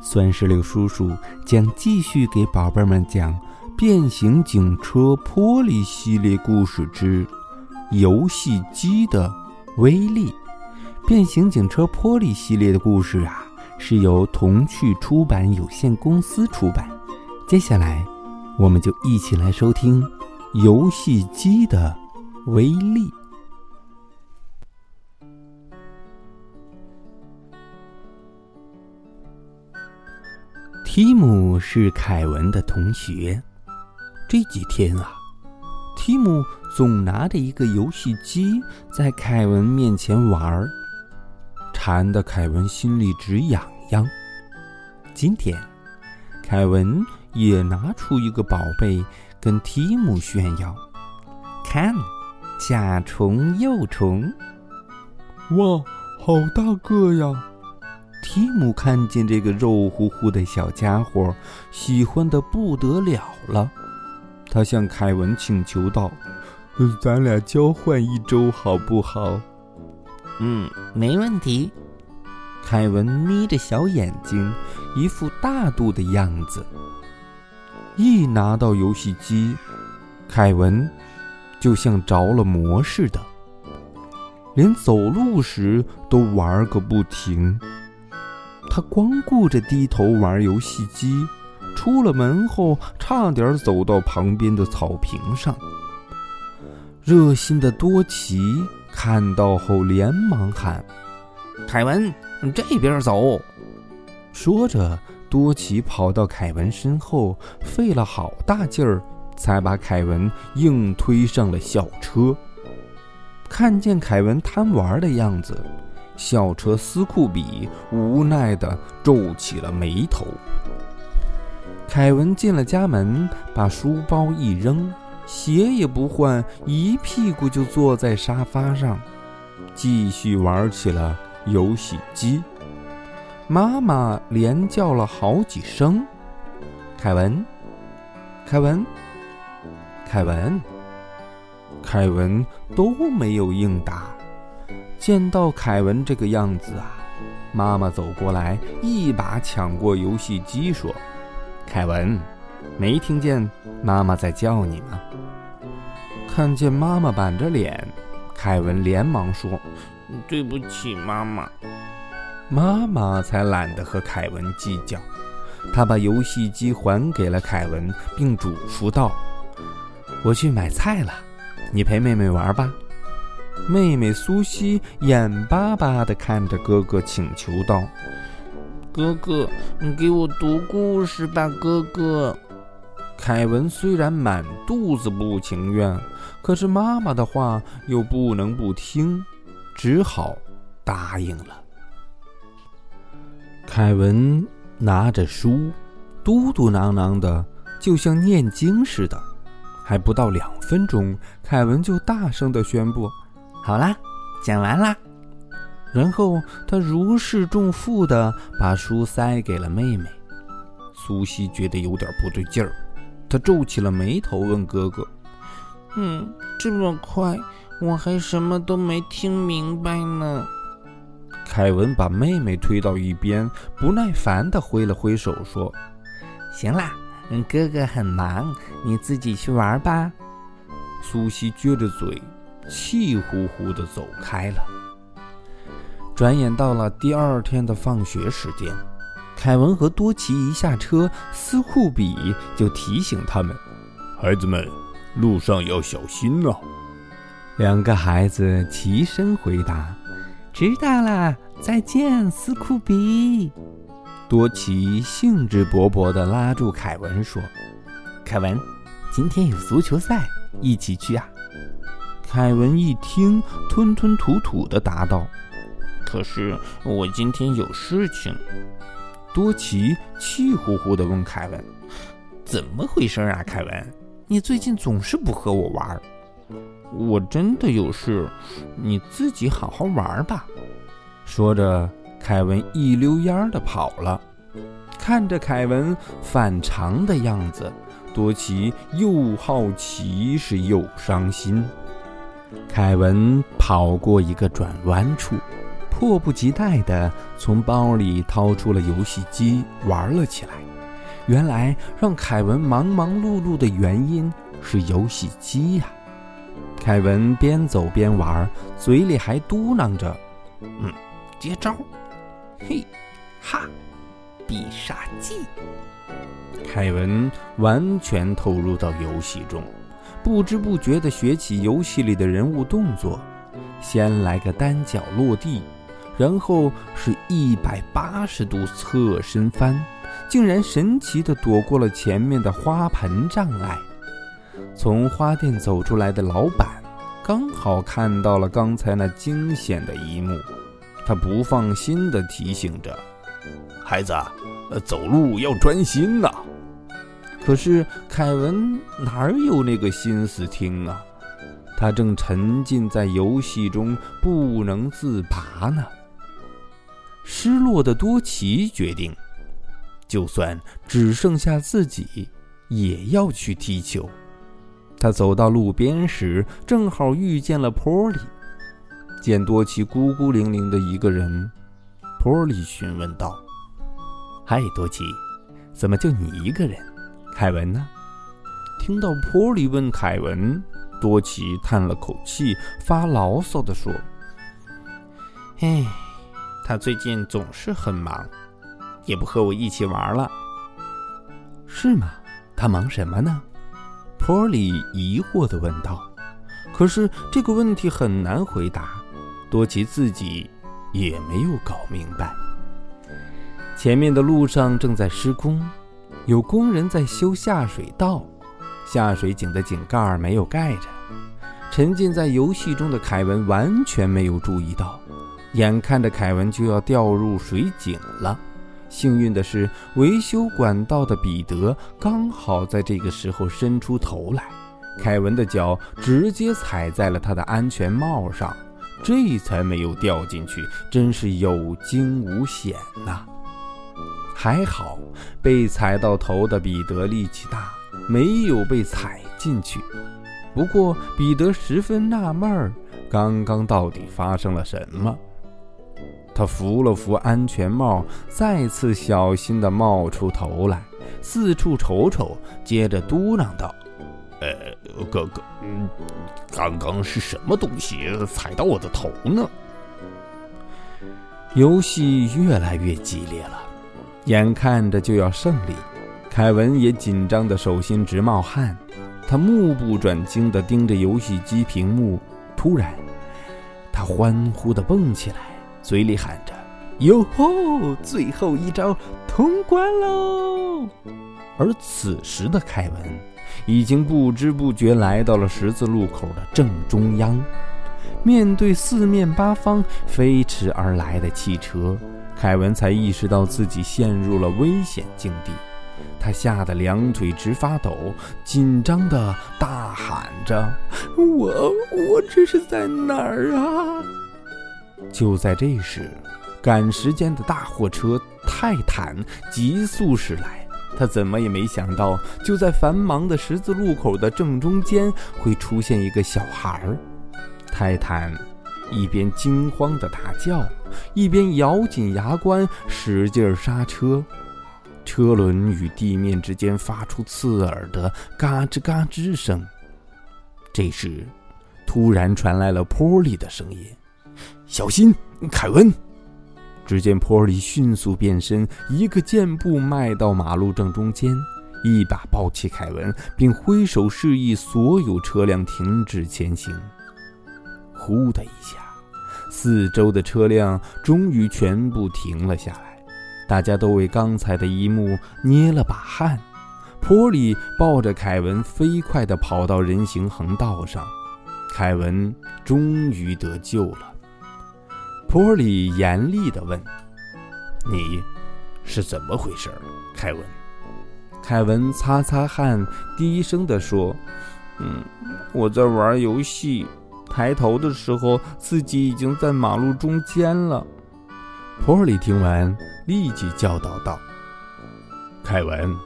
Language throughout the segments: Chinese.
酸石榴叔叔将继续给宝贝们讲《变形警车玻璃系列故事之游戏机的威力》。变形警车玻璃系列的故事啊，是由童趣出版有限公司出版。接下来，我们就一起来收听游戏机的威力。提姆是凯文的同学。这几天啊，提姆总拿着一个游戏机在凯文面前玩儿，馋得凯文心里直痒痒。今天，凯文也拿出一个宝贝跟提姆炫耀：“看，甲虫、幼虫，哇，好大个呀！”提姆看见这个肉乎乎的小家伙，喜欢的不得了了。他向凯文请求道：“咱俩交换一周好不好？”“嗯，没问题。”凯文眯着小眼睛，一副大度的样子。一拿到游戏机，凯文就像着了魔似的，连走路时都玩个不停。他光顾着低头玩游戏机，出了门后差点走到旁边的草坪上。热心的多奇看到后连忙喊：“凯文，这边走！”说着，多奇跑到凯文身后，费了好大劲儿，才把凯文硬推上了校车。看见凯文贪玩的样子。校车斯库比无奈地皱起了眉头。凯文进了家门，把书包一扔，鞋也不换，一屁股就坐在沙发上，继续玩起了游戏机。妈妈连叫了好几声：“凯文，凯文，凯文，凯文！”都没有应答。见到凯文这个样子啊，妈妈走过来，一把抢过游戏机，说：“凯文，没听见妈妈在叫你吗？”看见妈妈板着脸，凯文连忙说：“对不起，妈妈。”妈妈才懒得和凯文计较，她把游戏机还给了凯文，并嘱咐道：“我去买菜了，你陪妹妹玩吧。”妹妹苏西眼巴巴地看着哥哥，请求道：“哥哥，你给我读故事吧，哥哥。”凯文虽然满肚子不情愿，可是妈妈的话又不能不听，只好答应了。凯文拿着书，嘟嘟囔囔的，就像念经似的。还不到两分钟，凯文就大声地宣布。好啦，讲完啦。然后他如释重负的把书塞给了妹妹。苏西觉得有点不对劲儿，她皱起了眉头，问哥哥：“嗯，这么快，我还什么都没听明白呢。”凯文把妹妹推到一边，不耐烦的挥了挥手，说：“行啦，哥哥很忙，你自己去玩吧。”苏西撅着嘴。气呼呼地走开了。转眼到了第二天的放学时间，凯文和多奇一下车，斯库比就提醒他们：“孩子们，路上要小心呐。”两个孩子齐声回答：“知道了，再见，斯库比。”多奇兴致勃勃地拉住凯文说：“凯文，今天有足球赛，一起去啊！”凯文一听，吞吞吐吐地答道：“可是我今天有事情。”多奇气呼呼地问凯文：“怎么回事啊，凯文？你最近总是不和我玩。”“我真的有事，你自己好好玩吧。”说着，凯文一溜烟儿地跑了。看着凯文反常的样子，多奇又好奇是又伤心。凯文跑过一个转弯处。迫不及待地从包里掏出了游戏机，玩了起来。原来让凯文忙忙碌碌的原因是游戏机呀！凯文边走边玩，嘴里还嘟囔着：“嗯，接招，嘿，哈，必杀技。”凯文完全投入到游戏中，不知不觉地学起游戏里的人物动作，先来个单脚落地。然后是一百八十度侧身翻，竟然神奇地躲过了前面的花盆障碍。从花店走出来的老板刚好看到了刚才那惊险的一幕，他不放心地提醒着：“孩子，呃，走路要专心呐。”可是凯文哪有那个心思听啊？他正沉浸在游戏中不能自拔呢。失落的多奇决定，就算只剩下自己，也要去踢球。他走到路边时，正好遇见了波利。见多奇孤孤零零的一个人，波利询问道：“嗨，多奇，怎么就你一个人？凯文呢？”听到波利问凯文，多奇叹了口气，发牢骚地说：“唉。”他最近总是很忙，也不和我一起玩了，是吗？他忙什么呢？波利疑惑地问道。可是这个问题很难回答，多奇自己也没有搞明白。前面的路上正在施工，有工人在修下水道，下水井的井盖没有盖着。沉浸在游戏中的凯文完全没有注意到。眼看着凯文就要掉入水井了，幸运的是，维修管道的彼得刚好在这个时候伸出头来，凯文的脚直接踩在了他的安全帽上，这才没有掉进去，真是有惊无险呐！还好被踩到头的彼得力气大，没有被踩进去。不过彼得十分纳闷儿，刚刚到底发生了什么？他扶了扶安全帽，再次小心地冒出头来，四处瞅瞅，接着嘟囔道：“呃，哥哥，嗯，刚刚是什么东西踩到我的头呢？”游戏越来越激烈了，眼看着就要胜利，凯文也紧张的手心直冒汗，他目不转睛的盯着游戏机屏幕。突然，他欢呼的蹦起来。嘴里喊着：“哟吼！最后一招通关喽！”而此时的凯文已经不知不觉来到了十字路口的正中央。面对四面八方飞驰而来的汽车，凯文才意识到自己陷入了危险境地。他吓得两腿直发抖，紧张的大喊着：“我我这是在哪儿啊？”就在这时，赶时间的大货车泰坦急速驶来。他怎么也没想到，就在繁忙的十字路口的正中间会出现一个小孩儿。泰坦一边惊慌地大叫，一边咬紧牙关，使劲刹车。车轮与地面之间发出刺耳的嘎吱嘎吱声。这时，突然传来了波利的声音。小心，凯文！只见波利迅速变身，一个箭步迈到马路正中间，一把抱起凯文，并挥手示意所有车辆停止前行。呼的一下，四周的车辆终于全部停了下来，大家都为刚才的一幕捏了把汗。波里抱着凯文，飞快地跑到人行横道上，凯文终于得救了。波里严厉地问：“你是怎么回事？凯文。凯文擦擦汗，低声地说：“嗯，我在玩游戏，抬头的时候，自己已经在马路中间了。”波利听完，立即教导道：“凯文，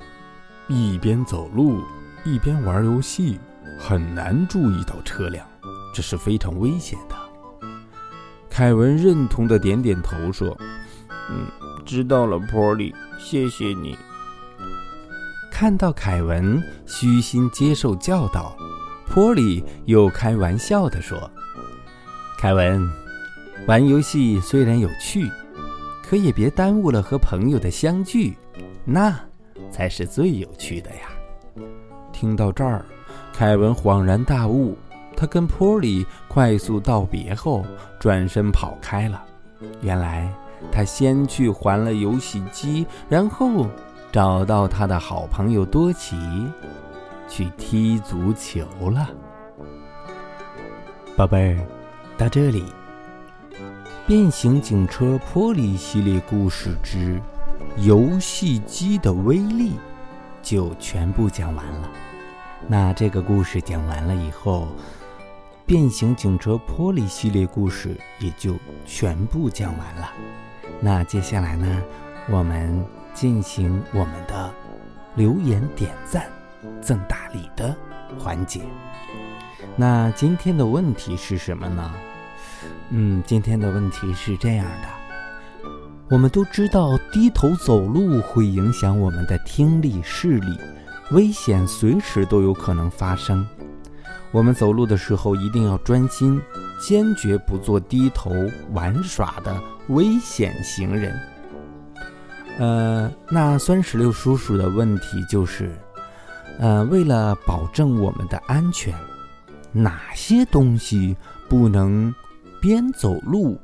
一边走路一边玩游戏，很难注意到车辆，这是非常危险的。”凯文认同的点点头说：“嗯，知道了，波利，谢谢你。”看到凯文虚心接受教导，波利又开玩笑地说：“凯文，玩游戏虽然有趣。”可也别耽误了和朋友的相聚，那才是最有趣的呀！听到这儿，凯文恍然大悟，他跟波利快速道别后，转身跑开了。原来他先去还了游戏机，然后找到他的好朋友多奇，去踢足球了。宝贝儿，到这里。变形警车波利系列故事之游戏机的威力就全部讲完了。那这个故事讲完了以后，变形警车波利系列故事也就全部讲完了。那接下来呢，我们进行我们的留言点赞赠大礼的环节。那今天的问题是什么呢？嗯，今天的问题是这样的：我们都知道低头走路会影响我们的听力视力，危险随时都有可能发生。我们走路的时候一定要专心，坚决不做低头玩耍的危险行人。呃，那酸石榴叔叔的问题就是，呃，为了保证我们的安全，哪些东西不能？边走路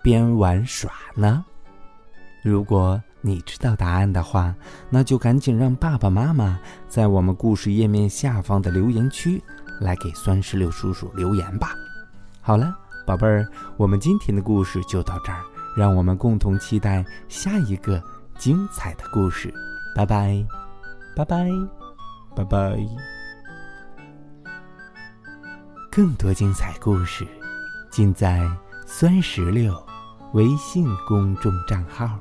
边玩耍呢？如果你知道答案的话，那就赶紧让爸爸妈妈在我们故事页面下方的留言区来给酸石榴叔叔留言吧。好了，宝贝儿，我们今天的故事就到这儿，让我们共同期待下一个精彩的故事。拜拜，拜拜，拜拜。更多精彩故事。尽在酸石榴微信公众账号。